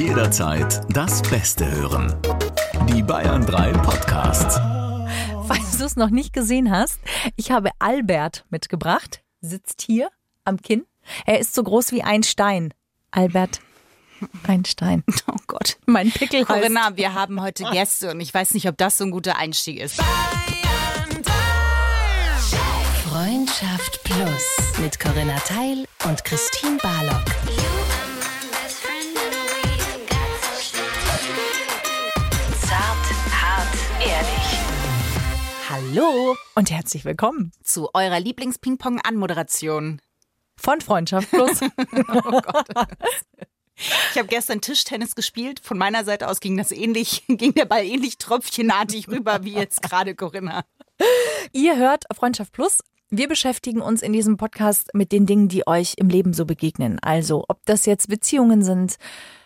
Jederzeit das Beste hören. Die Bayern 3 Podcasts. Falls du es noch nicht gesehen hast, ich habe Albert mitgebracht. Sitzt hier am Kinn. Er ist so groß wie ein Stein. Albert Einstein. Oh Gott. Mein Pickel heißt. Corinna, wir haben heute Gäste und ich weiß nicht, ob das so ein guter Einstieg ist. Freundschaft Plus mit Corinna Teil und Christine Barlock. Hallo und herzlich willkommen Zu eurer Lieblings-Ping-Pong-Anmoderation. von Freundschaft Plus. Ich habe gestern Tischtennis gespielt. Von meiner Seite aus ging das ähnlich, ging der Ball ähnlich tröpfchenartig rüber wie jetzt gerade Corinna. Ihr hört Freundschaft Plus. Wir beschäftigen uns in diesem Podcast mit den Dingen, die euch im Leben so begegnen. Also, ob das jetzt Beziehungen sind,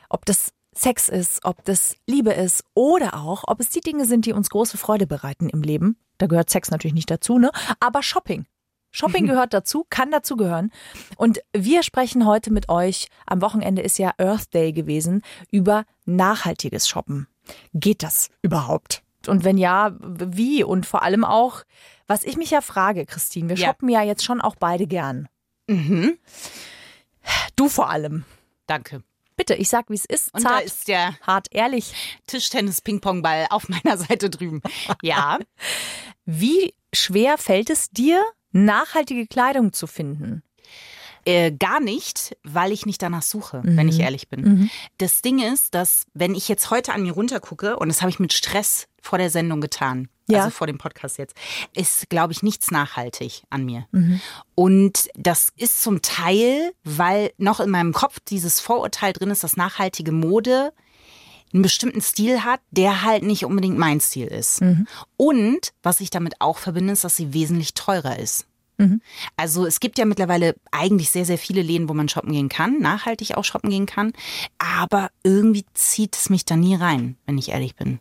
ob das Sex ist, ob das Liebe ist oder auch, ob es die Dinge sind, die uns große Freude bereiten im Leben. Da gehört Sex natürlich nicht dazu, ne? Aber Shopping. Shopping gehört dazu, kann dazu gehören. Und wir sprechen heute mit euch, am Wochenende ist ja Earth Day gewesen, über nachhaltiges Shoppen. Geht das überhaupt? Und wenn ja, wie? Und vor allem auch, was ich mich ja frage, Christine, wir Ja. shoppen ja jetzt schon auch beide gern. Mhm. Du vor allem. Danke. Bitte, ich sag, wie es ist. Und da Zart, ist der hart, ehrlich. Tischtennis-Ping-Pong-Ball auf meiner Seite drüben. Ja. Wie schwer fällt es dir, nachhaltige Kleidung zu finden? Äh, gar nicht, weil ich nicht danach suche, wenn ich ehrlich bin. Das Ding ist, dass wenn ich jetzt heute an mir runtergucke, und das habe ich mit Stress vor der Sendung getan, Ja. also vor dem Podcast jetzt, ist, glaube ich, nichts nachhaltig an mir. Und das ist zum Teil, weil noch in meinem Kopf dieses Vorurteil drin ist, dass nachhaltige Mode einen bestimmten Stil hat, der halt nicht unbedingt mein Stil ist. Und was ich damit auch verbinde, ist, dass sie wesentlich teurer ist. Also es gibt ja mittlerweile eigentlich sehr, sehr viele Läden, wo man shoppen gehen kann, nachhaltig auch shoppen gehen kann. Aber irgendwie zieht es mich da nie rein, wenn ich ehrlich bin.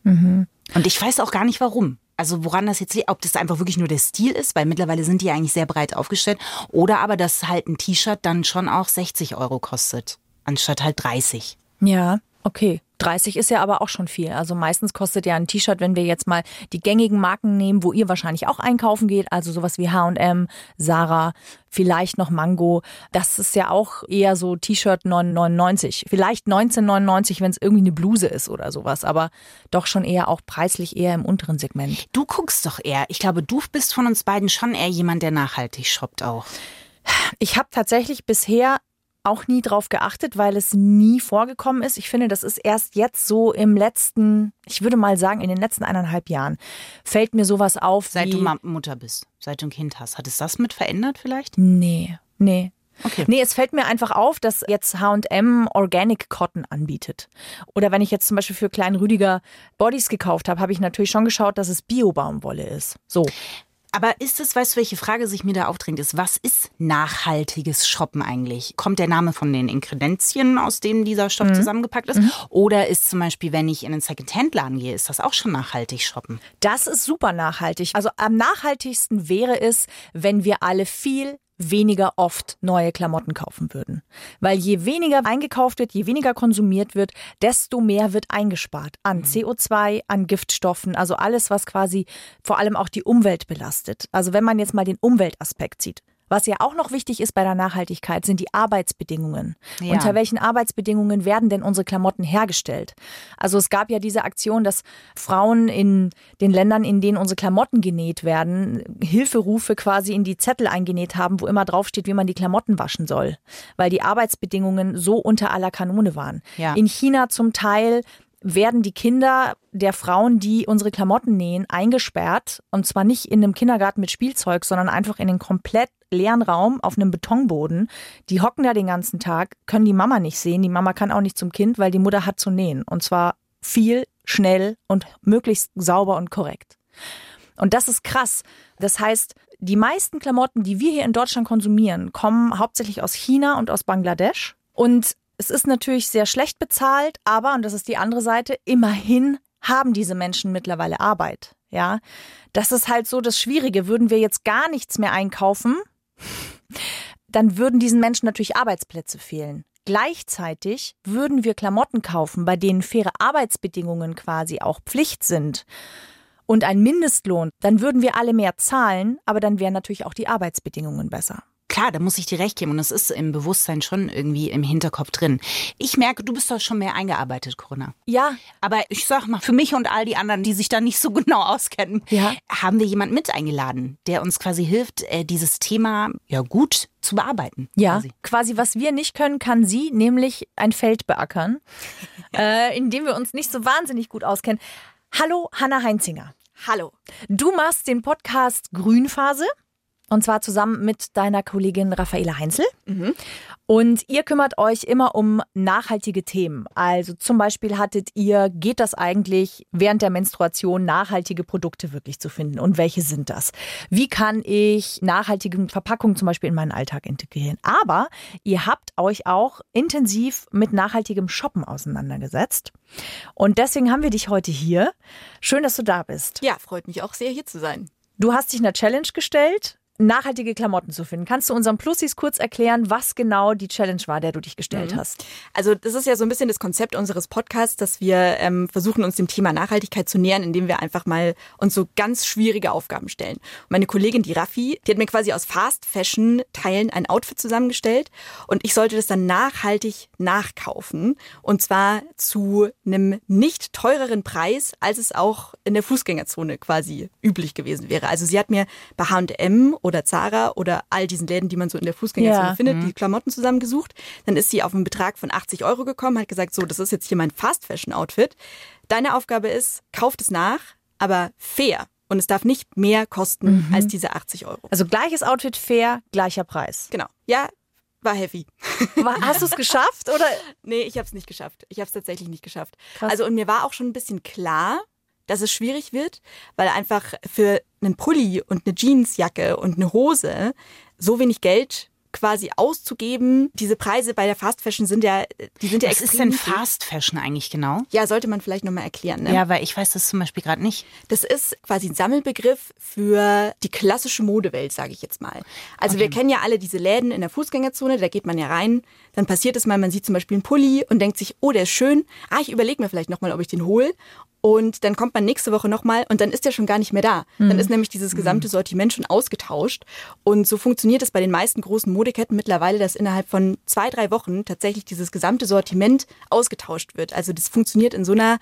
Und ich weiß auch gar nicht warum. Also woran das jetzt liegt, ob das einfach wirklich nur der Stil ist, weil mittlerweile sind die eigentlich sehr breit aufgestellt. Oder aber, dass halt ein T-Shirt dann schon auch 60 Euro kostet, anstatt halt 30. Ja, okay. 30 ist ja aber auch schon viel. Also meistens kostet ja ein T-Shirt, wenn wir jetzt mal die gängigen Marken nehmen, wo ihr wahrscheinlich auch einkaufen geht, also sowas wie H&M, Sarah, vielleicht noch Mango, das ist ja auch eher so T-Shirt 9,99. Vielleicht 19,99, wenn es irgendwie eine Bluse ist oder sowas, aber doch schon eher auch preislich eher im unteren Segment. Du guckst doch eher. Ich glaube, du bist von uns beiden schon eher jemand, der nachhaltig shoppt auch. Ich habe tatsächlich bisher auch nie drauf geachtet, weil es nie vorgekommen ist. Ich finde, das ist erst jetzt so im letzten, ich würde mal sagen, in den letzten eineinhalb Jahren fällt mir sowas auf. Seit du Mutter bist, seit du ein Kind hast. Hat es das mit verändert vielleicht? Nee, nee. Okay. Nee, es fällt mir einfach auf, dass jetzt H&M Organic Cotton anbietet. Oder wenn ich jetzt zum Beispiel für Klein Rüdiger Bodies gekauft habe, habe ich natürlich schon geschaut, dass es Bio-Baumwolle ist. So. Aber ist es, weißt du, welche Frage sich mir da aufdrängt, ist, was ist nachhaltiges Shoppen eigentlich? Kommt der Name von den Inkredenzien, aus denen dieser Stoff zusammengepackt ist? Oder ist zum Beispiel, wenn ich in einen Secondhand-Laden gehe, ist das auch schon nachhaltig shoppen? Das ist super nachhaltig. Also am nachhaltigsten wäre es, wenn wir alle viel weniger oft neue Klamotten kaufen würden. Weil je weniger eingekauft wird, je weniger konsumiert wird, desto mehr wird eingespart an CO2, an Giftstoffen, also alles, was quasi vor allem auch die Umwelt belastet. Also wenn man jetzt mal den Umweltaspekt sieht. Was ja auch noch wichtig ist bei der Nachhaltigkeit, sind die Arbeitsbedingungen. Ja. Unter welchen Arbeitsbedingungen werden denn unsere Klamotten hergestellt? Also es gab ja diese Aktion, dass Frauen in den Ländern, in denen unsere Klamotten genäht werden, Hilferufe quasi in die Zettel eingenäht haben, wo immer draufsteht, wie man die Klamotten waschen soll, weil die Arbeitsbedingungen so unter aller Kanone waren. Ja. In China zum Teil werden die Kinder der Frauen, die unsere Klamotten nähen, eingesperrt. Und zwar nicht in einem Kindergarten mit Spielzeug, sondern einfach in einen komplett leeren Raum auf einem Betonboden. Die hocken da den ganzen Tag, können die Mama nicht sehen. Die Mama kann auch nicht zum Kind, weil die Mutter hat zu nähen. Und zwar viel, schnell und möglichst sauber und korrekt. Und das ist krass. Das heißt, die meisten Klamotten, die wir hier in Deutschland konsumieren, kommen hauptsächlich aus China und aus Bangladesch. Und es ist natürlich sehr schlecht bezahlt, aber, und das ist die andere Seite, immerhin haben diese Menschen mittlerweile Arbeit. Ja, das ist halt so das Schwierige. Würden wir jetzt gar nichts mehr einkaufen, dann würden diesen Menschen natürlich Arbeitsplätze fehlen. gleichzeitig würden wir Klamotten kaufen, bei denen faire Arbeitsbedingungen quasi auch Pflicht sind und ein Mindestlohn, dann würden wir alle mehr zahlen, aber dann wären natürlich auch die Arbeitsbedingungen besser. Klar, da muss ich dir recht geben und es ist im Bewusstsein schon irgendwie im Hinterkopf drin. Ich merke, du bist doch schon mehr eingearbeitet, Corinna. Ja. Aber ich sag mal, für mich und all die anderen, die sich da nicht so genau auskennen, Ja. haben wir jemanden mit eingeladen, der uns quasi hilft, äh, dieses Thema ja gut zu bearbeiten. Ja, Quasi. quasi was wir nicht können, kann sie, nämlich ein Feld beackern, äh, in dem wir uns nicht so wahnsinnig gut auskennen. Hallo, Hanna Heinzinger. Hallo. Du machst den Podcast Grünphase und zwar zusammen mit deiner Kollegin Raffaela Heinzel. Und ihr kümmert euch immer um nachhaltige Themen. Also zum Beispiel hattet ihr, geht das eigentlich während der Menstruation nachhaltige Produkte wirklich zu finden? Und welche sind das? Wie kann ich nachhaltige Verpackungen zum Beispiel in meinen Alltag integrieren? Aber ihr habt euch auch intensiv mit nachhaltigem Shoppen auseinandergesetzt. Und deswegen haben wir dich heute hier. Schön, dass du da bist. Ja, freut mich auch sehr, hier zu sein. Du hast dich einer Challenge gestellt, nachhaltige Klamotten zu finden. Kannst du unseren Plussis kurz erklären, was genau die Challenge war, der du dich gestellt hast? Also das ist ja so ein bisschen das Konzept unseres Podcasts, dass wir ähm, versuchen, uns dem Thema Nachhaltigkeit zu nähern, indem wir einfach mal uns so ganz schwierige Aufgaben stellen. Und meine Kollegin, die Raffi, die hat mir quasi aus Fast Fashion Teilen ein Outfit zusammengestellt und ich sollte das dann nachhaltig nachkaufen und zwar zu einem nicht teureren Preis, als es auch in der Fußgängerzone quasi üblich gewesen wäre. Also sie hat mir bei H&M oder Zara oder all diesen Läden, die man so in der Fußgängerzone Ja. findet, die Klamotten zusammengesucht. Dann ist sie auf einen Betrag von 80 Euro gekommen, hat gesagt, so, das ist jetzt hier mein Fast Fashion Outfit. Deine Aufgabe ist, kauft es nach, aber fair. Und es darf nicht mehr kosten als diese 80 Euro. Also gleiches Outfit, fair, gleicher Preis. Genau. Ja, war heavy. War- Hast du es geschafft oder? Nee, ich habe es nicht geschafft. Ich habe es tatsächlich nicht geschafft. Krass. Also und mir war auch schon ein bisschen klar, dass es schwierig wird, weil einfach für einen Pulli und eine Jeansjacke und eine Hose so wenig Geld quasi auszugeben. Diese Preise bei der Fast Fashion sind ja, die sind ja Was ist extrem denn niedrig. Fast Fashion eigentlich genau? Ja, sollte man vielleicht nochmal erklären. Ne? Ja, weil ich weiß das zum Beispiel gerade nicht. Das ist quasi ein Sammelbegriff für die klassische Modewelt, sage ich jetzt mal. Also wir kennen ja alle diese Läden in der Fußgängerzone, da geht man ja rein, dann passiert es mal, man sieht zum Beispiel einen Pulli und denkt sich, oh, der ist schön, ah, ich überlege mir vielleicht nochmal, ob ich den hole. Und dann kommt man nächste Woche nochmal und dann ist der schon gar nicht mehr da. Dann ist nämlich dieses gesamte Sortiment schon ausgetauscht. Und so funktioniert es bei den meisten großen Modeketten mittlerweile, dass innerhalb von zwei, drei Wochen tatsächlich dieses gesamte Sortiment ausgetauscht wird. Also das funktioniert in so einer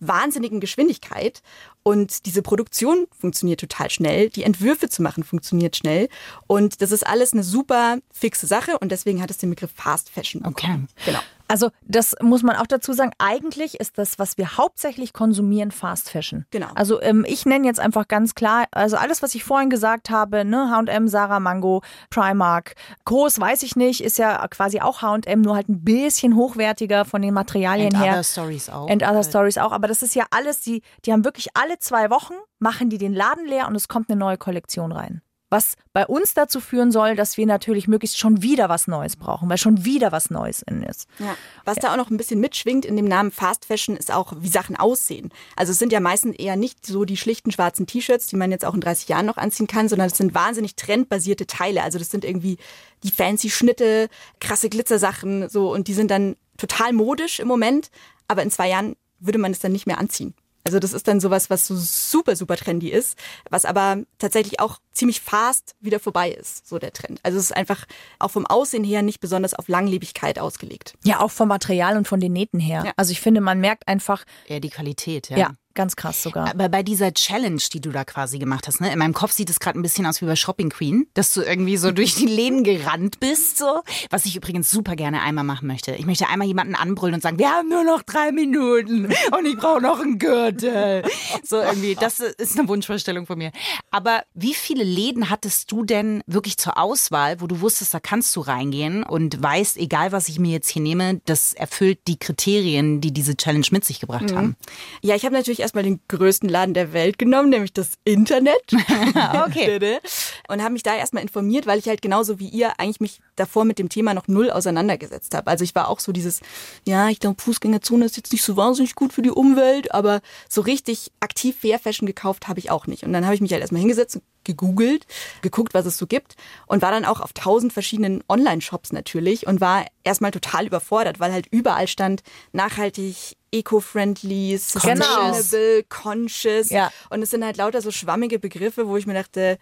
wahnsinnigen Geschwindigkeit und diese Produktion funktioniert total schnell, die Entwürfe zu machen funktioniert schnell und das ist alles eine super fixe Sache und deswegen hat es den Begriff Fast Fashion bekommen. Genau. Also das muss man auch dazu sagen. Eigentlich ist das, was wir hauptsächlich konsumieren, Fast Fashion. Genau. Also ähm, ich nenne jetzt einfach ganz klar, also alles, was ich vorhin gesagt habe, ne, H&M, Sarah, Mango, Primark, Groß, weiß ich nicht, ist ja quasi auch H&M, nur halt ein bisschen hochwertiger von den Materialien And her. Other Stories auch. And Other Äh, Stories auch. Aber das ist ja alles, die, die haben wirklich alle zwei Wochen, machen die den Laden leer und es kommt eine neue Kollektion rein. Was bei uns dazu führen soll, dass wir natürlich möglichst schon wieder was Neues brauchen, weil schon wieder was Neues in ist. Ja. Was da auch noch ein bisschen mitschwingt in dem Namen Fast Fashion ist auch, wie Sachen aussehen. Also es sind ja meistens eher nicht so die schlichten schwarzen T-Shirts, die man jetzt auch in 30 Jahren noch anziehen kann, sondern es sind wahnsinnig trendbasierte Teile. Also das sind irgendwie die fancy Schnitte, krasse Glitzersachen, so und die sind dann total modisch im Moment, aber in zwei Jahren würde man es dann nicht mehr anziehen. Also das ist dann sowas, was so super, super trendy ist, was aber tatsächlich auch ziemlich fast wieder vorbei ist, so der Trend. Also es ist einfach auch vom Aussehen her nicht besonders auf Langlebigkeit ausgelegt. Ja, auch vom Material und von den Nähten her. Ja. Also ich finde, man merkt einfach, Ja, die Qualität, ja. ja, ganz krass sogar. Aber bei dieser Challenge, die du da quasi gemacht hast, ne, in meinem Kopf sieht es gerade ein bisschen aus wie bei Shopping Queen, dass du irgendwie so durch die Läden gerannt bist, so. Was ich übrigens super gerne einmal machen möchte. Ich möchte einmal jemanden anbrüllen und sagen, wir haben nur noch drei Minuten und ich brauche noch einen Gürtel. So irgendwie, das ist eine Wunschvorstellung von mir. Aber wie viele Läden hattest du denn wirklich zur Auswahl, wo du wusstest, da kannst du reingehen und weißt, egal was ich mir jetzt hier nehme, das erfüllt die Kriterien, die diese Challenge mit sich gebracht haben? Ja, ich habe natürlich erstmal den größten Laden der Welt genommen, nämlich das Internet. okay. Und habe mich da erstmal informiert, weil ich halt genauso wie ihr eigentlich mich davor mit dem Thema noch null auseinandergesetzt habe. Also ich war auch so dieses, ja, ich glaube, Fußgängerzone ist jetzt nicht so wahnsinnig gut für die Umwelt, aber so richtig aktiv Fair Fashion gekauft habe ich auch nicht. Und dann habe ich mich halt erstmal hingesetzt und gegoogelt, geguckt, was es so gibt und war dann auch auf tausend verschiedenen Online-Shops natürlich und war erstmal total überfordert, weil halt überall stand nachhaltig, eco-friendly, sustainable, conscious. Ja. und es sind halt lauter so schwammige Begriffe, wo ich mir dachte,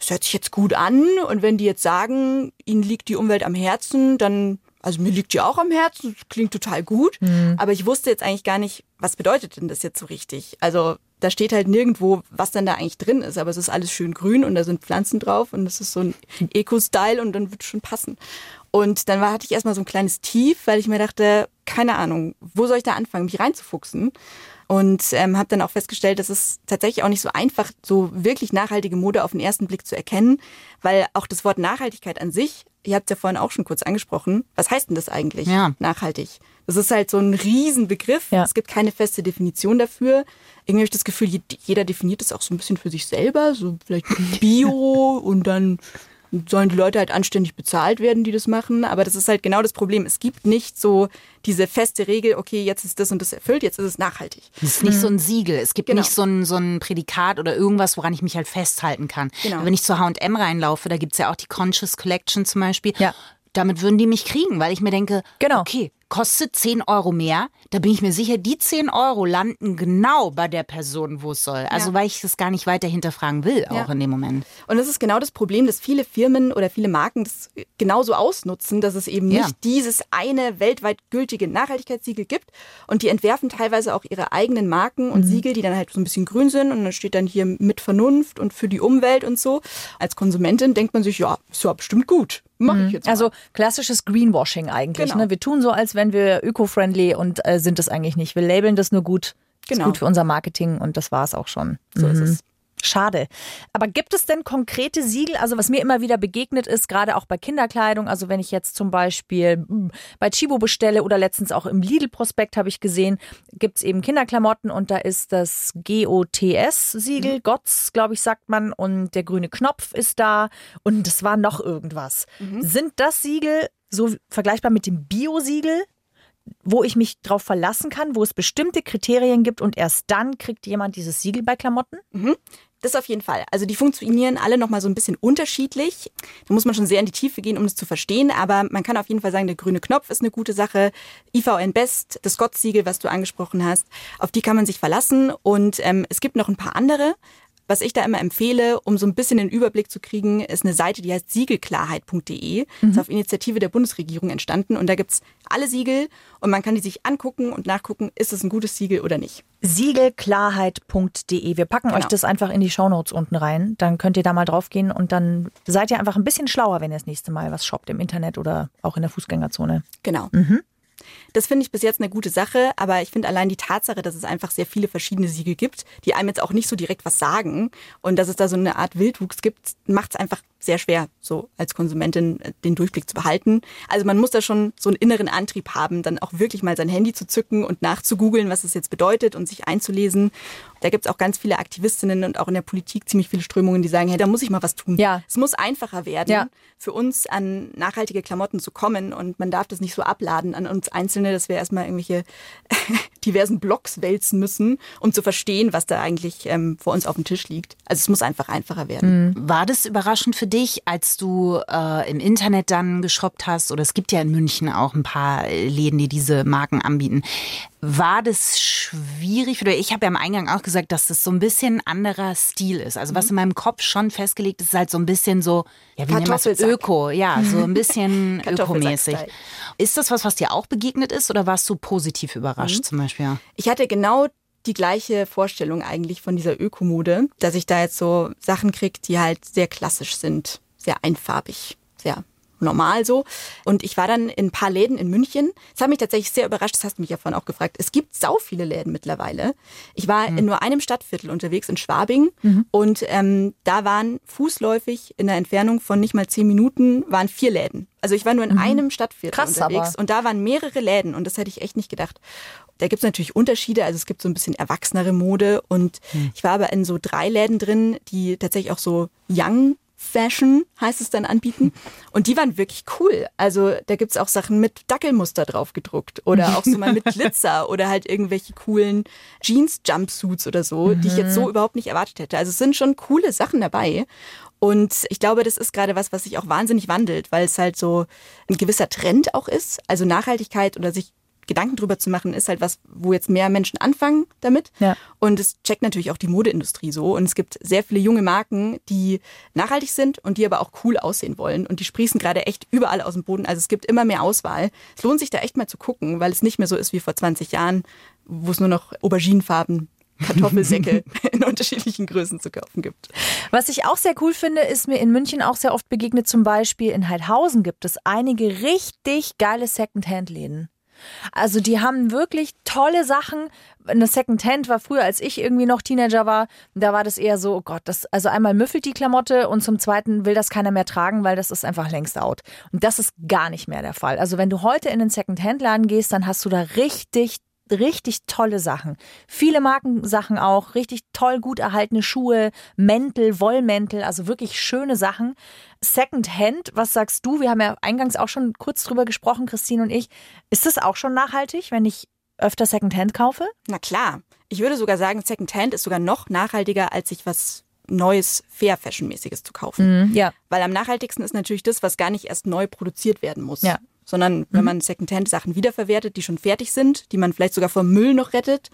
es hört sich jetzt gut an. Und wenn die jetzt sagen, ihnen liegt die Umwelt am Herzen, dann, also mir liegt die auch am Herzen, das klingt total gut, aber ich wusste jetzt eigentlich gar nicht, was bedeutet denn das jetzt so richtig? Also da steht halt nirgendwo, was denn da eigentlich drin ist, aber es ist alles schön grün und da sind Pflanzen drauf und das ist so ein Eco-Style und dann wird schon passen. Und dann war, hatte ich erstmal so ein kleines Tief, weil ich mir dachte, keine Ahnung, wo soll ich da anfangen, mich reinzufuchsen? Und ähm, habe dann auch festgestellt, dass es tatsächlich auch nicht so einfach, so wirklich nachhaltige Mode auf den ersten Blick zu erkennen, weil auch das Wort Nachhaltigkeit an sich, ihr habt ja vorhin auch schon kurz angesprochen, was heißt denn das eigentlich, Ja. nachhaltig? Das ist halt so ein Riesenbegriff. Ja. Es gibt keine feste Definition dafür. Irgendwie habe ich das Gefühl, je- jeder definiert es auch so ein bisschen für sich selber. So vielleicht Bio und dann sollen die Leute halt anständig bezahlt werden, die das machen. Aber das ist halt genau das Problem. Es gibt nicht so diese feste Regel, okay, jetzt ist das und das erfüllt, jetzt ist es nachhaltig. Es ist nicht so ein Siegel. Es gibt Genau. nicht so ein, so ein Prädikat oder irgendwas, woran ich mich halt festhalten kann. Genau. Wenn ich zu H&M reinlaufe, da gibt's ja auch die Conscious Collection zum Beispiel. Ja. Damit würden die mich kriegen, weil ich mir denke, Genau. okay, kostet 10 Euro mehr. Da bin ich mir sicher, die 10 Euro landen genau bei der Person, wo es soll. Also Ja. weil ich das gar nicht weiter hinterfragen will, auch Ja. in dem Moment. Und das ist genau das Problem, dass viele Firmen oder viele Marken das genauso ausnutzen, dass es eben Ja. nicht dieses eine weltweit gültige Nachhaltigkeitssiegel gibt. Und die entwerfen teilweise auch ihre eigenen Marken und Siegel, die dann halt so ein bisschen grün sind. Und dann steht dann hier mit Vernunft und für die Umwelt und so. Als Konsumentin denkt man sich, ja, ist ja bestimmt gut. Mach ich jetzt mal. Also klassisches Greenwashing eigentlich. Genau. Ne? Wir tun so, als wenn wir öko-friendly und äh, sind es eigentlich nicht. Wir labeln das nur gut. Ist Genau. gut für unser Marketing und das war es auch schon. so ist Mhm. es. Schade. Aber gibt es denn konkrete Siegel? Also was mir immer wieder begegnet ist, gerade auch bei Kinderkleidung, also wenn ich jetzt zum Beispiel mm, bei Chibo bestelle oder letztens auch im Lidl-Prospekt habe ich gesehen, gibt es eben Kinderklamotten und da ist das GOTS-Siegel, GOTS, glaube ich, sagt man, und der grüne Knopf ist da und es war noch irgendwas. Sind das Siegel so vergleichbar mit dem Bio-Siegel? Wo ich mich drauf verlassen kann, wo es bestimmte Kriterien gibt und erst dann kriegt jemand dieses Siegel bei Klamotten? Das auf jeden Fall. Also die funktionieren alle nochmal so ein bisschen unterschiedlich. Da muss man schon sehr in die Tiefe gehen, um das zu verstehen. Aber man kann auf jeden Fall sagen, der grüne Knopf ist eine gute Sache. IVN Best, das Gott-Siegel, was du angesprochen hast, auf die kann man sich verlassen. Und ähm, es gibt noch ein paar andere. Was ich da immer empfehle, um so ein bisschen den Überblick zu kriegen, ist eine Seite, die heißt siegelklarheit.de. Ist auf Initiative der Bundesregierung entstanden. Und da gibt's alle Siegel und man kann die sich angucken und nachgucken, ist es ein gutes Siegel oder nicht. Siegelklarheit.de. Wir packen Genau. euch das einfach in die Shownotes unten rein. Dann könnt ihr da mal drauf gehen und dann seid ihr einfach ein bisschen schlauer, wenn ihr das nächste Mal was shoppt im Internet oder auch in der Fußgängerzone. Genau. Das finde ich bis jetzt eine gute Sache, aber ich finde allein die Tatsache, dass es einfach sehr viele verschiedene Siegel gibt, die einem jetzt auch nicht so direkt was sagen und dass es da so eine Art Wildwuchs gibt, macht es einfach sehr schwer, so als Konsumentin äh, den Durchblick zu behalten. Also man muss da schon so einen inneren Antrieb haben, dann auch wirklich mal sein Handy zu zücken und nachzugoogeln, was es jetzt bedeutet und sich einzulesen. Da gibt es auch ganz viele Aktivistinnen und auch in der Politik ziemlich viele Strömungen, die sagen, hey, da muss ich mal was tun. Ja. Es muss einfacher werden, Ja. für uns an nachhaltige Klamotten zu kommen und man darf das nicht so abladen an uns Einzelne, dass wir erstmal irgendwelche diversen Blogs wälzen müssen, um zu verstehen, was da eigentlich ähm, vor uns auf dem Tisch liegt. Also es muss einfach einfacher werden. War das überraschend für dich, als du äh, im Internet dann geshoppt hast? Oder es gibt ja in München auch ein paar äh, Läden, die diese Marken anbieten. War das schwierig? Oder ich habe ja am Eingang auch gesagt, dass das so ein bisschen anderer Stil ist. Also was in meinem Kopf schon festgelegt ist, ist halt so ein bisschen so, ja, wie? Kartoffelsack. Öko, ja, so ein bisschen ökomäßig. Ist das was, was dir auch begegnet ist? Oder warst du positiv überrascht zum Beispiel? Ich hatte genau die gleiche Vorstellung eigentlich von dieser Ökomode, dass ich da jetzt so Sachen krieg, die halt sehr klassisch sind, sehr einfarbig, sehr normal so. Und ich war dann in ein paar Läden in München. Das hat mich tatsächlich sehr überrascht, das hast du mich ja vorhin auch gefragt. Es gibt sau viele Läden mittlerweile. Ich war mhm. in nur einem Stadtviertel unterwegs, in Schwabing. Mhm. Und ähm, da waren fußläufig in der Entfernung von nicht mal zehn Minuten, waren vier Läden. Also ich war nur in mhm. einem Stadtviertel Krass, unterwegs aber. und da waren mehrere Läden und das hätte ich echt nicht gedacht. Da gibt es natürlich Unterschiede, also es gibt so ein bisschen erwachsenere Mode und hm. ich war aber in so drei Läden drin, die tatsächlich auch so Young Fashion heißt es dann anbieten. Und die waren wirklich cool. Also da gibt's auch Sachen mit Dackelmuster drauf gedruckt oder auch so mal mit Glitzer oder halt irgendwelche coolen Jeans-Jumpsuits oder so, mhm. die ich jetzt so mhm. überhaupt nicht erwartet hätte. Also es sind schon coole Sachen dabei. Und ich glaube, das ist gerade was, was sich auch wahnsinnig wandelt, weil es halt so ein gewisser Trend auch ist. Also Nachhaltigkeit oder sich Gedanken drüber zu machen, ist halt was, wo jetzt mehr Menschen anfangen damit. Ja. Und es checkt natürlich auch die Modeindustrie so. Und es gibt sehr viele junge Marken, die nachhaltig sind und die aber auch cool aussehen wollen. Und die sprießen gerade echt überall aus dem Boden. Also es gibt immer mehr Auswahl. Es lohnt sich da echt mal zu gucken, weil es nicht mehr so ist wie vor 20 Jahren, wo es nur noch Auberginenfarben Kartoffelsäcke in unterschiedlichen Größen zu kaufen gibt. Was ich auch sehr cool finde, ist mir in München auch sehr oft begegnet, zum Beispiel in Heidhausen gibt es einige richtig geile Secondhand-Läden. Also die haben wirklich tolle Sachen. Eine Secondhand war früher, als ich irgendwie noch Teenager war, da war das eher so, oh Gott, das, also einmal müffelt die Klamotte und zum zweiten will das keiner mehr tragen, weil das ist einfach längst out. Und das ist gar nicht mehr der Fall. Also wenn du heute in den Secondhand-Laden gehst, dann hast du da richtig richtig tolle Sachen. Viele Markensachen auch, richtig toll gut erhaltene Schuhe, Mäntel, Wollmäntel, also wirklich schöne Sachen. Secondhand, was sagst du? Wir haben ja eingangs auch schon kurz drüber gesprochen, Christine und ich. Ist das auch schon nachhaltig, wenn ich öfter Secondhand kaufe? Na klar. Ich würde sogar sagen, Secondhand ist sogar noch nachhaltiger, als sich was neues Fair Fashion mäßiges zu kaufen. Mhm, ja. Weil am nachhaltigsten ist natürlich das, was gar nicht erst neu produziert werden muss. Ja sondern wenn mhm. man Secondhand-Sachen wiederverwertet, die schon fertig sind, die man vielleicht sogar vom Müll noch rettet,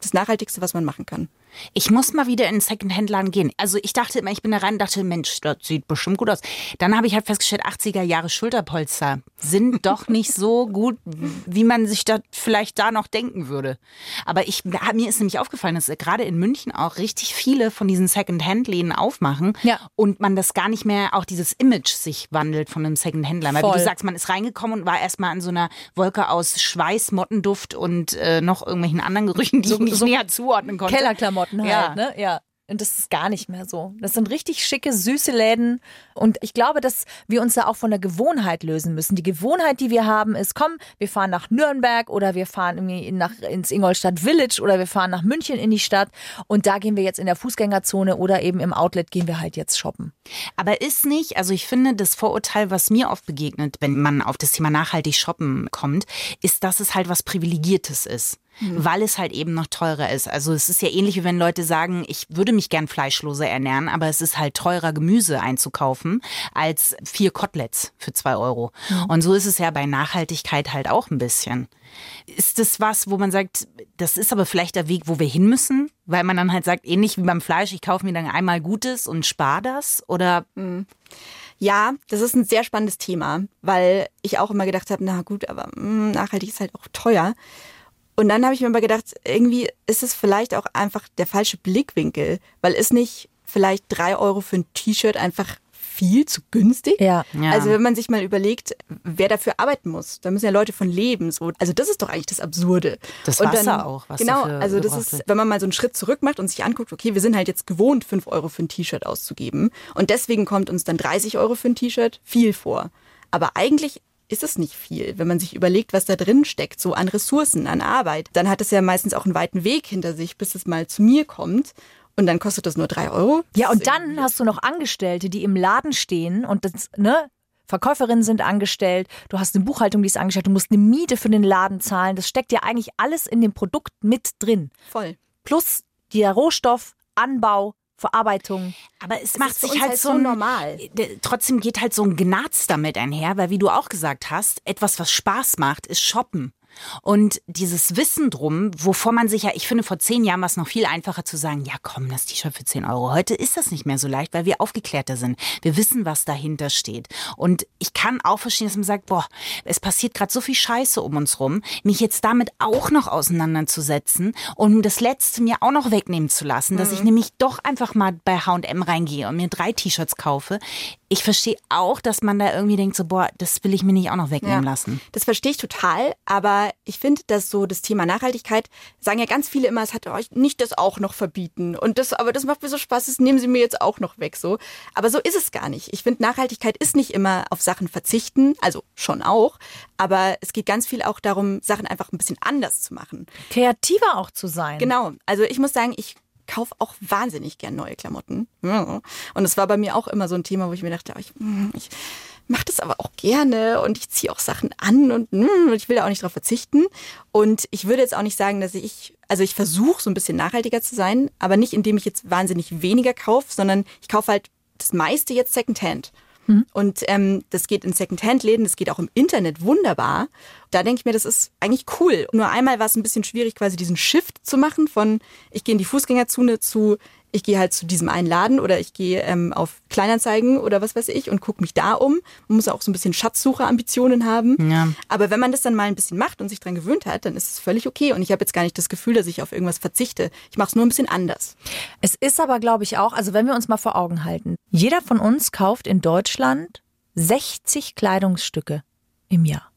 das Nachhaltigste, was man machen kann. Ich muss mal wieder in den Secondhand-Laden gehen. Also ich dachte immer, ich bin da rein und dachte, Mensch, das sieht bestimmt gut aus. Dann habe ich halt festgestellt, 80er Jahre Schulterpolster sind doch nicht so gut, wie man sich da vielleicht da noch denken würde. Aber ich, mir ist nämlich aufgefallen, dass gerade in München auch richtig viele von diesen Secondhand-Läden aufmachen ja. und man das gar nicht mehr, auch dieses Image sich wandelt von einem Secondhand-Laden. Weil wie du sagst, man ist reingekommen und war erstmal an so einer Wolke aus Schweiß, Mottenduft und äh, noch irgendwelchen anderen Gerüchen, die so, ich nicht so näher zuordnen konnte. Kellerklamotten. Klamotten halt, ja. ne? Ja. Und das ist gar nicht mehr so. Das sind richtig schicke, süße Läden. Und ich glaube, dass wir uns da auch von der Gewohnheit lösen müssen. Die Gewohnheit, die wir haben, ist, komm, wir fahren nach Nürnberg oder wir fahren irgendwie nach, ins Ingolstadt Village oder wir fahren nach München in die Stadt. Und da gehen wir jetzt in der Fußgängerzone oder eben im Outlet gehen wir halt jetzt shoppen. Aber ist nicht, also ich finde, das Vorurteil, was mir oft begegnet, wenn man auf das Thema nachhaltig shoppen kommt, ist, dass es halt was Privilegiertes ist mhm. weil es halt eben noch teurer ist. Also es ist ja ähnlich wie wenn Leute sagen, ich würde mich gern fleischloser ernähren, aber es ist halt teurer Gemüse einzukaufen als vier Koteletts für zwei Euro. Mhm. Und so ist es ja bei Nachhaltigkeit halt auch ein bisschen. Ist das was, wo man sagt, das ist aber vielleicht der Weg, wo wir hin müssen? Weil man dann halt sagt, ähnlich wie beim Fleisch, ich kaufe mir dann einmal Gutes und spare das? Oder? Mhm. Ja, das ist ein sehr spannendes Thema, weil ich auch immer gedacht habe, na gut, aber mh, mm, nachhaltig ist halt auch teuer. Und dann habe ich mir aber gedacht, irgendwie ist es vielleicht auch einfach der falsche Blickwinkel, weil ist nicht vielleicht drei Euro für ein T-Shirt einfach viel zu günstig. Ja. ja. Also wenn man sich mal überlegt, wer dafür arbeiten muss, da müssen ja Leute von leben. So. Also das ist doch eigentlich das Absurde. Das Wasser dann, auch. Was genau, also das ist, wenn man mal so einen Schritt zurück macht und sich anguckt, okay, wir sind halt jetzt gewohnt, fünf Euro für ein T-Shirt auszugeben und deswegen kommt uns dann 30 Euro für ein T-Shirt viel vor. Aber eigentlich ist es nicht viel. Wenn man sich überlegt, was da drin steckt, so an Ressourcen, an Arbeit, dann hat es ja meistens auch einen weiten Weg hinter sich, bis es mal zu mir kommt. Und dann kostet das nur drei Euro. Ja, und dann hast du noch Angestellte, die im Laden stehen und das, ne, Verkäuferinnen sind angestellt, du hast eine Buchhaltung, die ist angestellt, du musst eine Miete für den Laden zahlen. Das steckt ja eigentlich alles in dem Produkt mit drin. Voll. Plus der Rohstoff, Anbau, Verarbeitung. Aber es, es macht sich halt, halt, so normal. Äh, trotzdem geht halt so ein Gnaz damit einher, weil wie du auch gesagt hast, etwas, was Spaß macht, ist Shoppen. Und dieses Wissen drum, wovor man sich ja, ich finde, vor zehn Jahren war es noch viel einfacher zu sagen, ja komm, das T-Shirt für 10 Euro. Heute ist das nicht mehr so leicht, weil wir aufgeklärter sind. Wir wissen, was dahinter steht. Und ich kann auch verstehen, dass man sagt, boah, es passiert gerade so viel Scheiße um uns rum, mich jetzt damit auch noch auseinanderzusetzen und das Letzte mir auch noch wegnehmen zu lassen, dass ich nämlich doch einfach mal bei H&M reingehe und mir drei T-Shirts kaufe. Ich verstehe auch, dass man da irgendwie denkt, so, boah, das will ich mir nicht auch noch wegnehmen lassen. Das verstehe ich total, aber ich finde, dass so das Thema Nachhaltigkeit, sagen ja ganz viele immer, es hat euch nicht das auch noch verbieten. Und das, aber das macht mir so Spaß, das nehmen sie mir jetzt auch noch weg, so. Aber so ist es gar nicht. Ich finde, Nachhaltigkeit ist nicht immer auf Sachen verzichten, also schon auch. Aber es geht ganz viel auch darum, Sachen einfach ein bisschen anders zu machen. Kreativer auch zu sein. Genau. Also ich muss sagen, ich kaufe auch wahnsinnig gern neue Klamotten. Und es war bei mir auch immer so ein Thema, wo ich mir dachte, ich, ich mache das aber auch gerne und ich ziehe auch Sachen an und mm, ich will da auch nicht drauf verzichten. Und ich würde jetzt auch nicht sagen, dass ich, also ich versuche so ein bisschen nachhaltiger zu sein, aber nicht indem ich jetzt wahnsinnig weniger kaufe, sondern ich kaufe halt das meiste jetzt Secondhand. Und ähm, das geht in Secondhand-Läden, das geht auch im Internet wunderbar. Da denke ich mir, das ist eigentlich cool. Nur einmal war es ein bisschen schwierig, quasi diesen Shift zu machen von ich gehe in die Fußgängerzone zu ich gehe halt zu diesem einen Laden oder ich gehe ähm, auf Kleinanzeigen oder was weiß ich und gucke mich da um. Man muss auch so ein bisschen Schatzsucherambitionen haben. Ja. Aber wenn man das dann mal ein bisschen macht und sich dran gewöhnt hat, dann ist es völlig okay. Und ich habe jetzt gar nicht das Gefühl, dass ich auf irgendwas verzichte. Ich mache es nur ein bisschen anders. Es ist aber, glaube ich, auch, also wenn wir uns mal vor Augen halten, jeder von uns kauft in Deutschland 60 Kleidungsstücke im Jahr.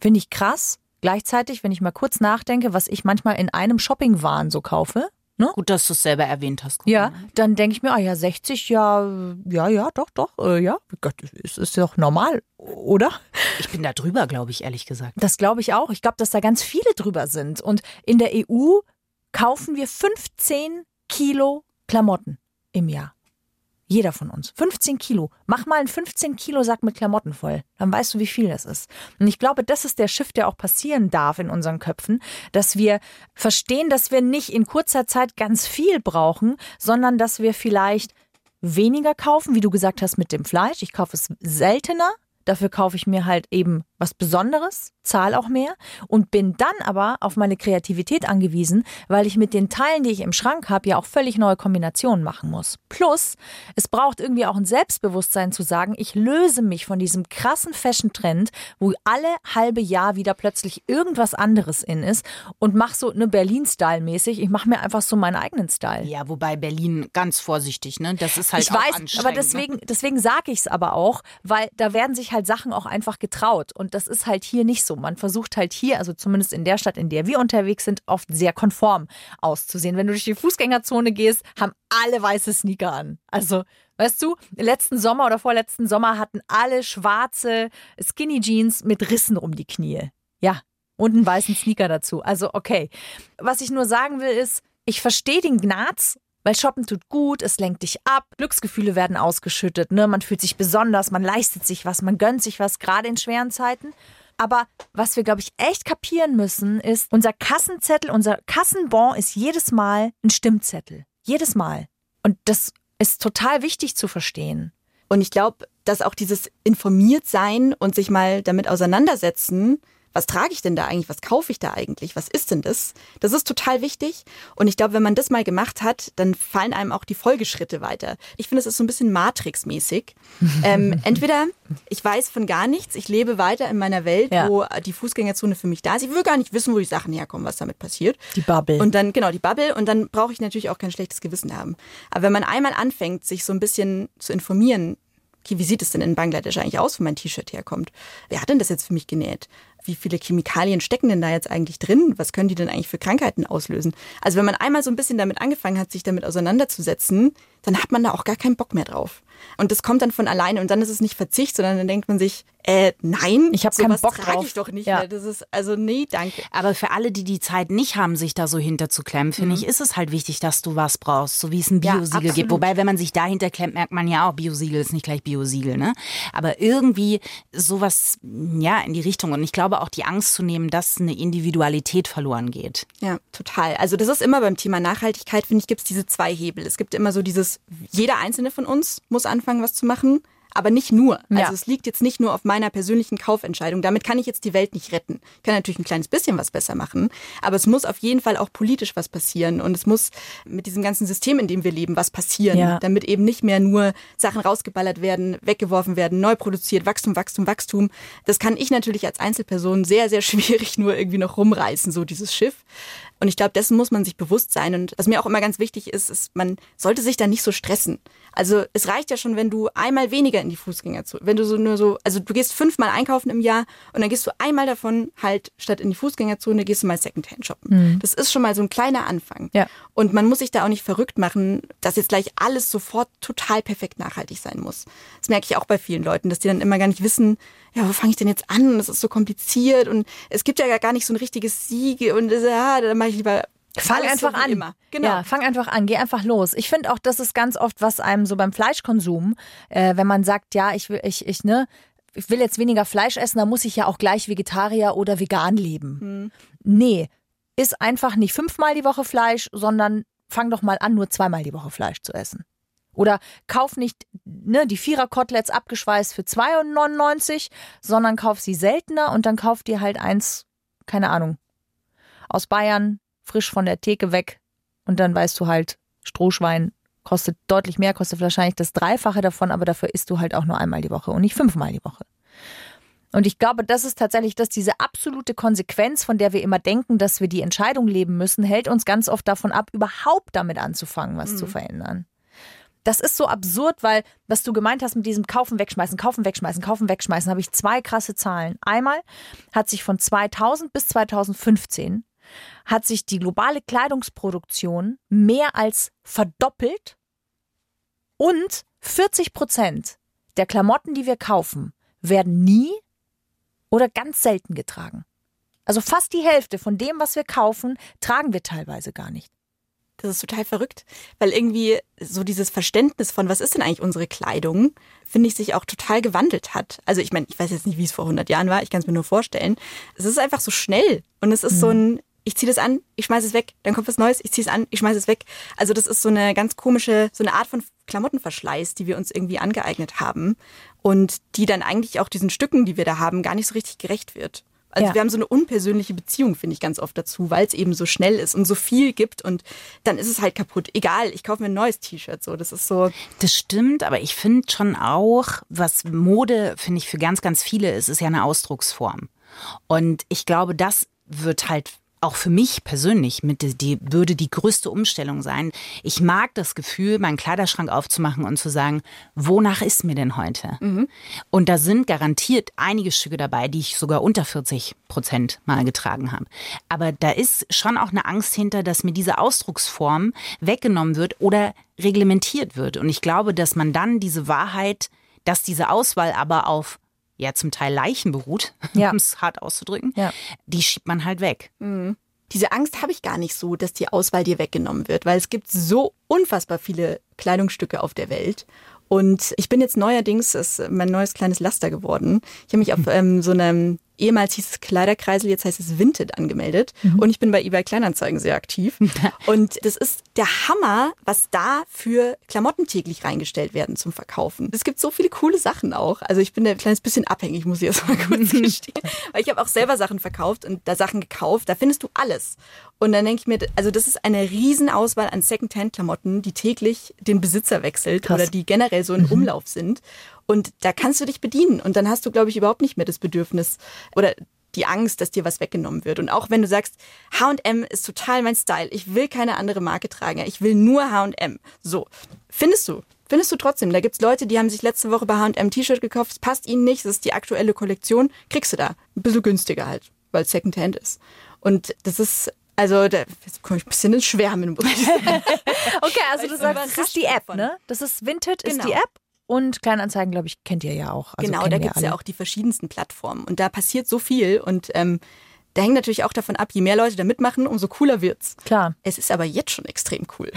Finde ich krass. Gleichzeitig, wenn ich mal kurz nachdenke, was ich manchmal in einem Shoppingwahn so kaufe, ne? Gut, dass du es selber erwähnt hast. Ja, dann denke ich mir, ah ja, 60, ja, ja, ja, doch, doch, äh, ja, Gott, ist, ist doch normal, oder? Ich bin da drüber, glaube ich, ehrlich gesagt. Das glaube ich auch. Ich glaube, dass da ganz viele drüber sind. Und in der EU kaufen wir 15 Kilo Klamotten im Jahr. Jeder von uns. 15 Kilo. Mach mal einen 15 Kilo Sack mit Klamotten voll. Dann weißt du, wie viel das ist. Und ich glaube, das ist der Shift, der auch passieren darf in unseren Köpfen, dass wir verstehen, dass wir nicht in kurzer Zeit ganz viel brauchen, sondern dass wir vielleicht weniger kaufen, wie du gesagt hast mit dem Fleisch. Ich kaufe es seltener. Dafür kaufe ich mir halt eben was Besonderes, zahle auch mehr und bin dann aber auf meine Kreativität angewiesen, weil ich mit den Teilen, die ich im Schrank habe, ja auch völlig neue Kombinationen machen muss. Plus, es braucht irgendwie auch ein Selbstbewusstsein zu sagen, ich löse mich von diesem krassen Fashion-Trend, wo alle halbe Jahr wieder plötzlich irgendwas anderes in ist und mache so eine Berlin-Style-mäßig. Ich mache mir einfach so meinen eigenen Style. Ja, wobei Berlin ganz vorsichtig, ne? Das ist halt ich auch weiß, anstrengend. aber deswegen, deswegen sage ich es aber auch, weil da werden sich halt Sachen auch einfach getraut. Und das ist halt hier nicht so. Man versucht halt hier, also zumindest in der Stadt, in der wir unterwegs sind, oft sehr konform auszusehen. Wenn du durch die Fußgängerzone gehst, haben alle weiße Sneaker an. Also, weißt du, letzten Sommer oder vorletzten Sommer hatten alle schwarze Skinny Jeans mit Rissen um die Knie. Ja, und einen weißen Sneaker dazu. Also, okay. Was ich nur sagen will, ist, ich verstehe den Gnaz, weil Shoppen tut gut, es lenkt dich ab, Glücksgefühle werden ausgeschüttet, ne? Man fühlt sich besonders, man leistet sich was, man gönnt sich was, gerade in schweren Zeiten. Aber was wir, glaube ich, echt kapieren müssen, ist, unser Kassenzettel, unser Kassenbon ist jedes Mal ein Stimmzettel. Jedes Mal. Und das ist total wichtig zu verstehen. Und ich glaube, dass auch dieses informiert sein und sich mal damit auseinandersetzen, was trage ich denn da eigentlich, was kaufe ich da eigentlich, was ist denn das? Das ist total wichtig. Und ich glaube, wenn man das mal gemacht hat, dann fallen einem auch die Folgeschritte weiter. Ich finde, es ist so ein bisschen Matrix-mäßig. ähm, entweder ich weiß von gar nichts, ich lebe weiter in meiner Welt, Ja. wo die Fußgängerzone für mich da ist. Ich will gar nicht wissen, wo die Sachen herkommen, was damit passiert. Die Bubble. Und dann, genau, die Bubble. Und dann brauche ich natürlich auch kein schlechtes Gewissen haben. Aber wenn man einmal anfängt, sich so ein bisschen zu informieren, okay, wie sieht es denn in Bangladesch eigentlich aus, wo mein T-Shirt herkommt? Wer hat denn das jetzt für mich genäht? Wie viele Chemikalien stecken denn da jetzt eigentlich drin? Was können die denn eigentlich für Krankheiten auslösen? Also wenn man einmal so ein bisschen damit angefangen hat, sich damit auseinanderzusetzen, dann hat man da auch gar keinen Bock mehr drauf. Und das kommt dann von alleine und dann ist es nicht Verzicht, sondern dann denkt man sich, äh, nein, Ich hab keinen Bock trage drauf. ich doch nicht Ja. mehr. Das ist, also nee, danke. Aber für alle, die die Zeit nicht haben, sich da so hinterzuklemmen, finde ich, ist es halt wichtig, dass du was brauchst, so wie es ein Ja, Biosiegel gibt. absolut. Wobei, wenn man sich dahinter klemmt, merkt man ja auch, Biosiegel ist nicht gleich Biosiegel, ne? Aber irgendwie sowas, ja, in die Richtung. Und ich glaube auch die Angst zu nehmen, dass eine Individualität verloren geht. Ja, total. Also das ist immer beim Thema Nachhaltigkeit, finde ich, gibt es diese zwei Hebel. Es gibt immer so dieses, jeder einzelne von uns muss anfangen, was zu machen. Aber nicht nur. Ja. Also es liegt jetzt nicht nur auf meiner persönlichen Kaufentscheidung. Damit kann ich jetzt die Welt nicht retten. Ich kann natürlich ein kleines bisschen was besser machen, aber es muss auf jeden Fall auch politisch was passieren und es muss mit diesem ganzen System, in dem wir leben, was passieren, Ja. damit eben nicht mehr nur Sachen rausgeballert werden, weggeworfen werden, neu produziert, Wachstum, Wachstum, Wachstum. Das kann ich natürlich als Einzelperson sehr, sehr schwierig nur irgendwie noch rumreißen, so dieses Schiff. Und ich glaube, dessen muss man sich bewusst sein. Und was mir auch immer ganz wichtig ist, ist, man sollte sich da nicht so stressen. Also es reicht ja schon, wenn du einmal weniger in die Fußgängerzone, wenn du so nur so, also du gehst fünfmal einkaufen im Jahr und dann gehst du einmal davon halt statt in die Fußgängerzone gehst du mal Secondhand shoppen. Das ist schon mal so ein kleiner Anfang. Ja. Und man muss sich da auch nicht verrückt machen, dass jetzt gleich alles sofort total perfekt nachhaltig sein muss. Das merke ich auch bei vielen Leuten, dass die dann immer gar nicht wissen, ja, wo fange ich denn jetzt an? Das ist so kompliziert und es gibt ja gar nicht so ein richtiges Siege und ja, dann mache ich lieber Fang einfach an. Immer. Genau. Ja, fang einfach an, geh einfach los. Ich finde auch, das ist ganz oft, was einem so beim Fleischkonsum, äh, wenn man sagt, ja, ich will, ich, ich, ne, ich will jetzt weniger Fleisch essen, dann muss ich ja auch gleich Vegetarier oder vegan leben. Nee, iss einfach nicht fünfmal die Woche Fleisch, sondern fang doch mal an, nur zweimal die Woche Fleisch zu essen. Oder kauf nicht ne, die Vierer-Koteletts abgeschweißt für 2,99, sondern kauf sie seltener und dann kauf dir halt eins, keine Ahnung, aus Bayern, frisch von der Theke weg. Und dann weißt du halt, Strohschwein kostet deutlich mehr, kostet wahrscheinlich das Dreifache davon, aber dafür isst du halt auch nur einmal die Woche und nicht fünfmal die Woche. Und ich glaube, das ist tatsächlich das, diese absolute Konsequenz, von der wir immer denken, dass wir die Entscheidung leben müssen, hält uns ganz oft davon ab, überhaupt damit anzufangen, was zu verändern. Das ist so absurd, weil was du gemeint hast mit diesem Kaufen, wegschmeißen, kaufen, wegschmeißen, kaufen, wegschmeißen, habe ich zwei krasse Zahlen. Einmal hat sich von 2000 bis 2015 hat sich die globale Kleidungsproduktion mehr als verdoppelt und 40 Prozent der Klamotten, die wir kaufen, werden nie oder ganz selten getragen. Also fast die Hälfte von dem, was wir kaufen, tragen wir teilweise gar nicht. Das ist total verrückt, weil irgendwie so dieses Verständnis von, was ist denn eigentlich unsere Kleidung, finde ich, sich auch total gewandelt hat. Also ich meine, ich weiß jetzt nicht, wie es vor 100 Jahren war, ich kann es mir nur vorstellen. Es ist einfach so schnell und es ist so ein, ich ziehe das an, ich schmeiße es weg, dann kommt was Neues, ich ziehe es an, ich schmeiße es weg. Also das ist so eine ganz komische, so eine Art von Klamottenverschleiß, die wir uns irgendwie angeeignet haben und die dann eigentlich auch diesen Stücken, die wir da haben, gar nicht so richtig gerecht wird. Also Ja. wir haben so eine unpersönliche Beziehung, finde ich ganz oft dazu, weil es eben so schnell ist und so viel gibt und dann ist es halt kaputt. Egal, ich kaufe mir ein neues T-Shirt. So, das ist so. Das stimmt, aber ich finde schon auch, was Mode, finde ich, für ganz, ganz viele ist, ist ja eine Ausdrucksform. Und ich glaube, das wird halt auch für mich persönlich mit die, würde die größte Umstellung sein. Ich mag das Gefühl, meinen Kleiderschrank aufzumachen und zu sagen, wonach ist mir denn heute? Und da sind garantiert einige Stücke dabei, die ich sogar unter 40 Prozent mal getragen habe. Aber da ist schon auch eine Angst hinter, dass mir diese Ausdrucksform weggenommen wird oder reglementiert wird. Und ich glaube, dass man dann diese Wahrheit, dass diese Auswahl aber auf ja zum Teil Leichen beruht, Ja. um es hart auszudrücken, Ja. die schiebt man halt weg. Diese Angst habe ich gar nicht so, dass die Auswahl dir weggenommen wird, weil es gibt so unfassbar viele Kleidungsstücke auf der Welt. Und ich bin jetzt neuerdings, das ist mein neues kleines Laster geworden. Ich habe mich auf ähm, so einem, ehemals hieß es Kleiderkreisel, jetzt heißt es Vinted angemeldet. Und ich bin bei eBay Kleinanzeigen sehr aktiv. Und das ist der Hammer, was da für Klamotten täglich reingestellt werden zum Verkaufen. Es gibt so viele coole Sachen auch. Also ich bin da ein kleines bisschen abhängig, muss ich jetzt mal kurz gestehen. Weil ich habe auch selber Sachen verkauft und da Sachen gekauft, da findest du alles. Und dann denke ich mir, also das ist eine Riesenauswahl an Secondhand-Klamotten, die täglich den Besitzer wechselt Krass. oder die generell so in Umlauf sind. Und da kannst du dich bedienen. Und dann hast du, glaube ich, überhaupt nicht mehr das Bedürfnis oder die Angst, dass dir was weggenommen wird. Und auch wenn du sagst, H&M ist total mein Style, ich will keine andere Marke tragen, ich will nur H&M. So, findest du. Findest du trotzdem. Da gibt's Leute, die haben sich letzte Woche bei H&M T-Shirt gekauft, es passt ihnen nicht, das ist die aktuelle Kollektion, kriegst du da. Ein bisschen günstiger halt, weil es Secondhand ist. Und das ist, also, da, jetzt komme ich ein bisschen ins Schwärmen. muss ich sagen. Okay, also du sagst, das ist die App, ne? Das ist Vinted, ist Genau. die App. Und Kleinanzeigen, glaube ich, kennt ihr ja auch. Also genau, da wir gibt's ja auch die verschiedensten Plattformen. Und da passiert so viel. Und ähm, da hängt natürlich auch davon ab, je mehr Leute da mitmachen, umso cooler wird's. Klar. Es ist aber jetzt schon extrem cool.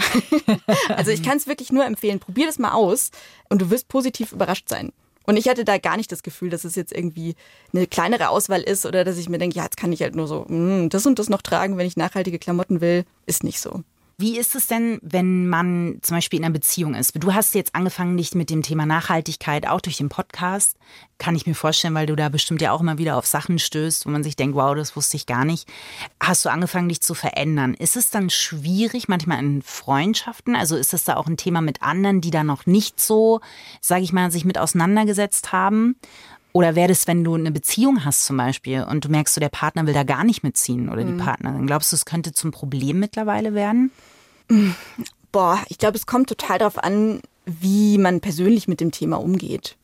also ich kann es wirklich nur empfehlen. Probier das mal aus und du wirst positiv überrascht sein. Und ich hatte da gar nicht das Gefühl, dass es jetzt irgendwie eine kleinere Auswahl ist oder dass ich mir denke, ja, jetzt kann ich halt nur so mm, das und das noch tragen, wenn ich nachhaltige Klamotten will. Ist nicht so. Wie ist es denn, wenn man zum Beispiel in einer Beziehung ist? Du hast jetzt angefangen, dich mit dem Thema Nachhaltigkeit, auch durch den Podcast, kann ich mir vorstellen, weil du da bestimmt ja auch immer wieder auf Sachen stößt, wo man sich denkt, wow, das wusste ich gar nicht. Hast du angefangen, dich zu verändern? Ist es dann schwierig, manchmal in Freundschaften? Also ist das da auch ein Thema mit anderen, die da noch nicht so, sage ich mal, sich mit auseinandergesetzt haben? Oder wäre das, wenn du eine Beziehung hast zum Beispiel und du merkst, so, der Partner will da gar nicht mitziehen oder die Mhm. Partnerin? Glaubst du, es könnte zum Problem mittlerweile werden? Boah, ich glaube, es kommt total darauf an, wie man persönlich mit dem Thema umgeht.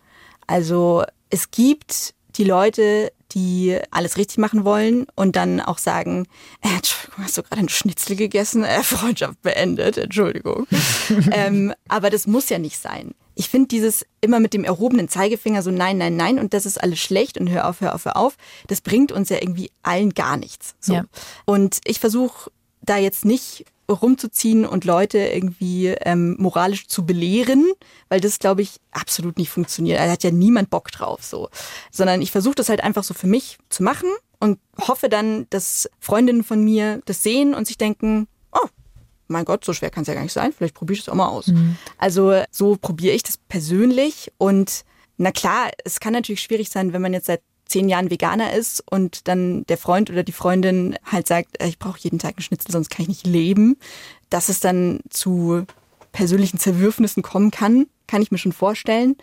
Also es gibt die Leute, die alles richtig machen wollen und dann auch sagen, äh, Entschuldigung, hast du gerade einen Schnitzel gegessen? Äh, Freundschaft beendet, Entschuldigung. ähm, aber das muss ja nicht sein. Ich finde dieses immer mit dem erhobenen Zeigefinger so nein, nein, nein und das ist alles schlecht und hör auf, hör auf, hör auf, das bringt uns ja irgendwie allen gar nichts. So. Ja. Und ich versuche da jetzt nicht rumzuziehen und Leute irgendwie ähm, moralisch zu belehren, weil das, glaube ich, absolut nicht funktioniert. Da hat ja niemand Bock drauf so. Sondern ich versuche das halt einfach so für mich zu machen und hoffe dann, dass Freundinnen von mir das sehen und sich denken, mein Gott, so schwer kann es ja gar nicht sein, vielleicht probiere ich das auch mal aus. Also so probiere ich das persönlich und na klar, es kann natürlich schwierig sein, wenn man jetzt seit zehn Jahren Veganer ist und dann der Freund oder die Freundin halt sagt, äh, ich brauche jeden Tag einen Schnitzel, sonst kann ich nicht leben, dass es dann zu persönlichen Zerwürfnissen kommen kann, kann ich mir schon vorstellen.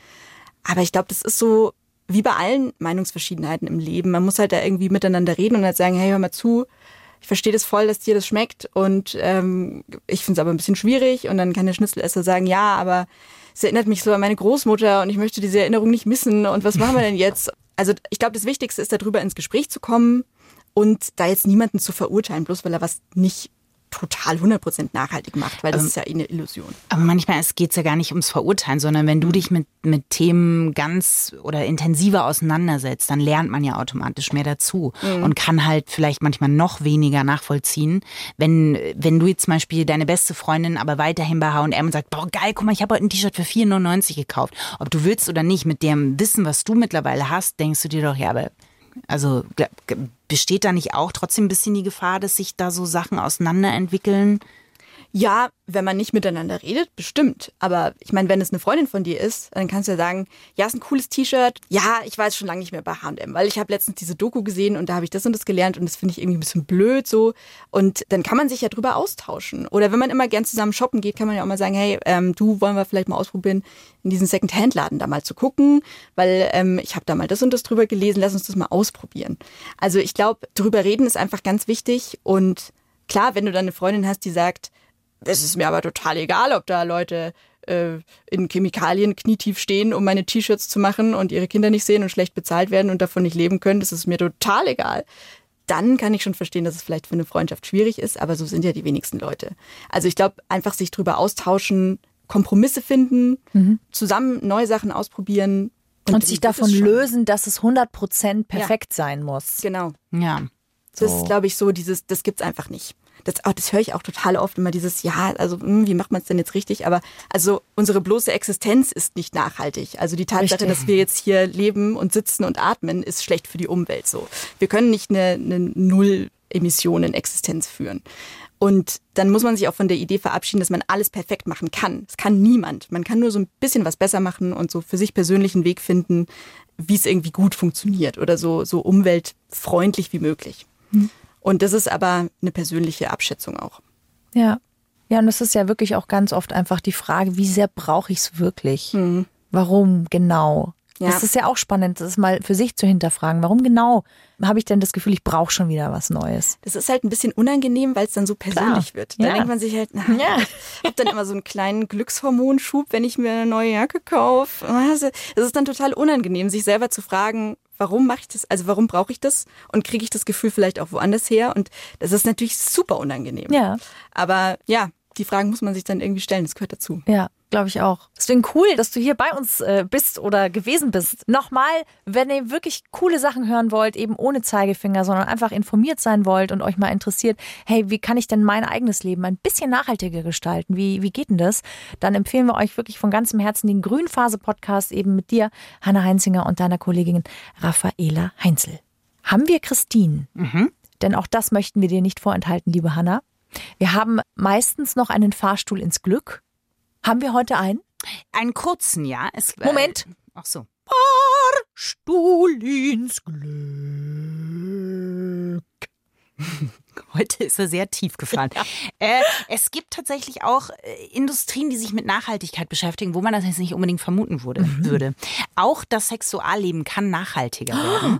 Aber ich glaube, das ist so wie bei allen Meinungsverschiedenheiten im Leben. Man muss halt da irgendwie miteinander reden und halt sagen, hey, hör mal zu, ich verstehe das voll, dass dir das schmeckt und ähm, ich finde es aber ein bisschen schwierig. Und dann kann der Schnitzelesser sagen, ja, aber es erinnert mich so an meine Großmutter und ich möchte diese Erinnerung nicht missen und was machen wir denn jetzt? Also ich glaube, das Wichtigste ist, darüber ins Gespräch zu kommen und da jetzt niemanden zu verurteilen, bloß weil er was nicht total 100% nachhaltig macht, weil das ist ja eh eine Illusion. Aber manchmal geht es ja gar nicht ums Verurteilen, sondern wenn du dich mit, mit Themen ganz oder intensiver auseinandersetzt, dann lernt man ja automatisch mehr dazu und kann halt vielleicht manchmal noch weniger nachvollziehen. Wenn, wenn du jetzt zum Beispiel deine beste Freundin aber weiterhin bei H&M und sagt, boah geil, guck mal, ich habe heute ein T-Shirt für 4,99 gekauft. Ob du willst oder nicht, mit dem Wissen, was du mittlerweile hast, denkst du dir doch, ja, aber also besteht da nicht auch trotzdem ein bisschen die Gefahr, dass sich da so Sachen auseinanderentwickeln? Ja, wenn man nicht miteinander redet, bestimmt. Aber ich meine, wenn es eine Freundin von dir ist, dann kannst du ja sagen, ja, ist ein cooles T-Shirt. Ja, ich jetzt schon lange nicht mehr bei H&M, weil ich habe letztens diese Doku gesehen und da habe ich das und das gelernt und das finde ich irgendwie ein bisschen blöd so. Und dann kann man sich ja drüber austauschen. Oder wenn man immer gern zusammen shoppen geht, kann man ja auch mal sagen, hey, ähm, du wollen wir vielleicht mal ausprobieren, in diesen Second-Hand-Laden da mal zu gucken, weil ähm, ich habe da mal das und das drüber gelesen, lass uns das mal ausprobieren. Also ich glaube, drüber reden ist einfach ganz wichtig und klar, wenn du dann eine Freundin hast, die sagt, es ist mir aber total egal, ob da Leute äh, in Chemikalien knietief stehen, um meine T-Shirts zu machen und ihre Kinder nicht sehen und schlecht bezahlt werden und davon nicht leben können. Das ist mir total egal. Dann kann ich schon verstehen, dass es vielleicht für eine Freundschaft schwierig ist, aber so sind ja die wenigsten Leute. Also ich glaube, einfach sich drüber austauschen, Kompromisse finden, zusammen neue Sachen ausprobieren. Und sich das ist davon lösen, dass es 100% perfekt sein muss. Genau. Ja. Das So. ist, glaube ich, so dieses, das gibt's einfach nicht. Das, oh, das höre ich auch total oft immer dieses, ja, also hm, wie macht man es denn jetzt richtig? Aber also unsere bloße Existenz ist nicht nachhaltig. Also die Tatsache, Richtig. dass wir jetzt hier leben und sitzen und atmen, ist schlecht für die Umwelt. So, wir können nicht eine, eine Null-Emissionen-Existenz führen. Und dann muss man sich auch von der Idee verabschieden, dass man alles perfekt machen kann. Das kann niemand. Man kann nur so ein bisschen was besser machen und so für sich persönlich einen Weg finden, wie es irgendwie gut funktioniert oder so, so umweltfreundlich wie möglich. Und das ist aber eine persönliche Abschätzung auch. Ja. Ja, und es ist ja wirklich auch ganz oft einfach die Frage, wie sehr brauche ich es wirklich? Warum genau? Ja. Das ist ja auch spannend, das mal für sich zu hinterfragen. Warum genau habe ich denn das Gefühl, ich brauche schon wieder was Neues? Das ist halt ein bisschen unangenehm, weil es dann so persönlich Klar. wird. Da Ja. denkt man sich halt, na, Ja. ich habe dann immer so einen kleinen Glückshormonschub, wenn ich mir eine neue Jacke kaufe. Das ist dann total unangenehm, sich selber zu fragen, warum mache ich das? Also warum brauche ich das? Und kriege ich das Gefühl vielleicht auch woanders her? Und das ist natürlich super unangenehm. Ja. Aber ja, die Fragen muss man sich dann irgendwie stellen. Das gehört dazu. Ja, glaube ich auch. Deswegen cool, dass du hier bei uns äh, bist oder gewesen bist. Nochmal, wenn ihr wirklich coole Sachen hören wollt, eben ohne Zeigefinger, sondern einfach informiert sein wollt und euch mal interessiert, hey, wie kann ich denn mein eigenes Leben ein bisschen nachhaltiger gestalten? Wie, wie geht denn das? Dann empfehlen wir euch wirklich von ganzem Herzen den Grünphase-Podcast eben mit dir, Hanna Heinzinger und deiner Kollegin Raffaela Heinzel. Haben wir Christine? Denn auch das möchten wir dir nicht vorenthalten, liebe Hanna. Wir haben meistens noch einen Fahrstuhl ins Glück. Haben wir heute einen? Einen kurzen, ja. Es, äh, Moment. Ach so. Fahrstuhl ins Glück. Heute ist er sehr tief gefallen. Äh, es gibt tatsächlich auch äh, Industrien, die sich mit Nachhaltigkeit beschäftigen, wo man das jetzt nicht unbedingt vermuten wurde, würde. Auch das Sexualleben kann nachhaltiger werden.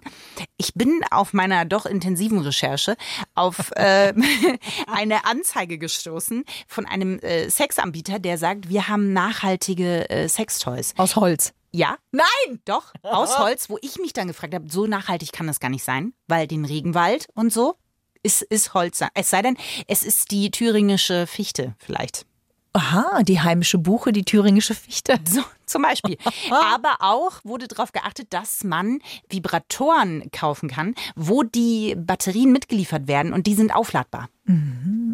Ich bin auf meiner doch intensiven Recherche auf äh, eine Anzeige gestoßen von einem äh, Sexanbieter, der sagt, wir haben nachhaltige äh, Sextoys. Aus Holz. Ja, Nein! doch, aus Holz, wo ich mich dann gefragt habe, so nachhaltig kann das gar nicht sein, weil den Regenwald und so ist, ist Holz. Es sei denn, es ist die thüringische Fichte vielleicht. Aha, die heimische Buche, die thüringische Fichte. So, zum Beispiel. Aber auch wurde darauf geachtet, dass man Vibratoren kaufen kann, wo die Batterien mitgeliefert werden und die sind aufladbar.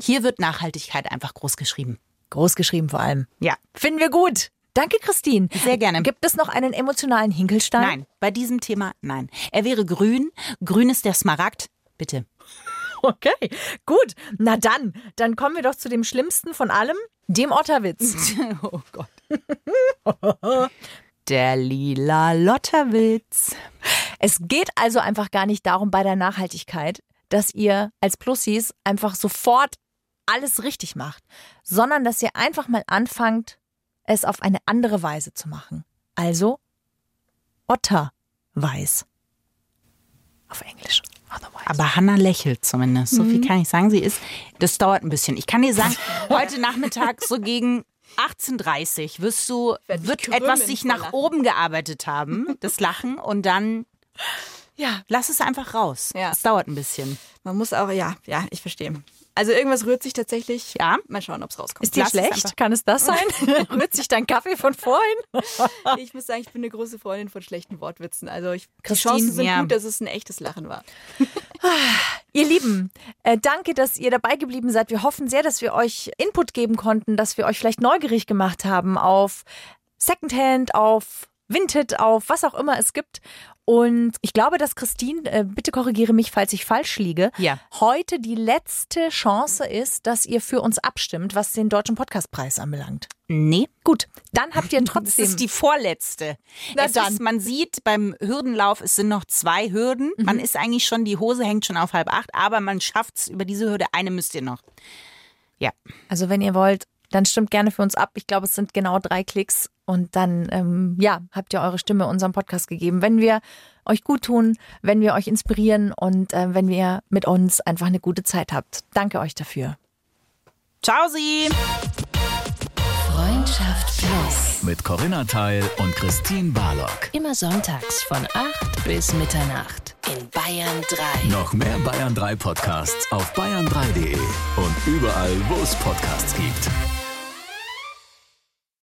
Hier wird Nachhaltigkeit einfach groß geschrieben. Groß geschrieben vor allem. Ja. Finden wir gut. Danke, Christine. Sehr gerne. Gibt es noch einen emotionalen Hinkelstein? Nein, bei diesem Thema nein. Er wäre grün. Grün ist der Smaragd. Bitte. Okay, gut. Na dann, dann kommen wir doch zu dem Schlimmsten von allem, dem Otterwitz. Oh Gott. Der lila Lotterwitz. Es geht also einfach gar nicht darum bei der Nachhaltigkeit, dass ihr als Plussis einfach sofort alles richtig macht, sondern dass ihr einfach mal anfangt, es auf eine andere Weise zu machen. Also Otterweiß. Auf Englisch. Aber Hannah lächelt zumindest. So viel kann ich sagen. Sie ist, das dauert ein bisschen. Ich kann dir sagen, heute Nachmittag so gegen 18.30 wirst du, wird etwas sich nach Lachen. oben gearbeitet haben, das Lachen, und dann ja, lass es einfach raus. Ja. Es dauert ein bisschen. Man muss auch, ja, ja, ich verstehe. Also irgendwas rührt sich tatsächlich. Ja. Mal schauen, ob es rauskommt. ist dir es schlecht? einfach. Kann es das sein? Rührt sich dein Kaffee von vorhin? Ich muss sagen, ich bin eine große Freundin von schlechten Wortwitzen. Also ich, die Christine, Chancen sind ja. gut, dass es ein echtes Lachen war. Ihr Lieben, äh, danke, dass ihr dabei geblieben seid. Wir hoffen sehr, dass wir euch Input geben konnten, dass wir euch vielleicht neugierig gemacht haben auf Secondhand, auf Vinted, auf was auch immer es gibt. Und ich glaube, dass Christine, äh, bitte korrigiere mich, falls ich falsch liege, Ja. heute die letzte Chance ist, dass ihr für uns abstimmt, was den Deutschen Podcastpreis anbelangt. Nee. Gut, dann habt ihr Das trotzdem. ist die vorletzte. Na es dann. Ist, man sieht beim Hürdenlauf, es sind noch zwei Hürden. Man ist eigentlich schon, die Hose hängt schon auf halb acht, aber man schafft es über diese Hürde. Eine müsst ihr noch. Ja. Also wenn ihr wollt, dann stimmt gerne für uns ab. Ich glaube, es sind genau drei Klicks und dann ähm, ja habt ihr eure Stimme unserem Podcast gegeben. Wenn wir euch gut tun, wenn wir euch inspirieren und äh, wenn ihr mit uns einfach eine gute Zeit habt. Danke euch dafür. Ciao, Sie! Freundschaft Plus. Mit Corinna Teil und Christine Barlock. Immer sonntags von 8 bis Mitternacht in Bayern 3. Noch mehr Bayern 3 Podcasts auf bayern3.de und überall, wo es Podcasts gibt.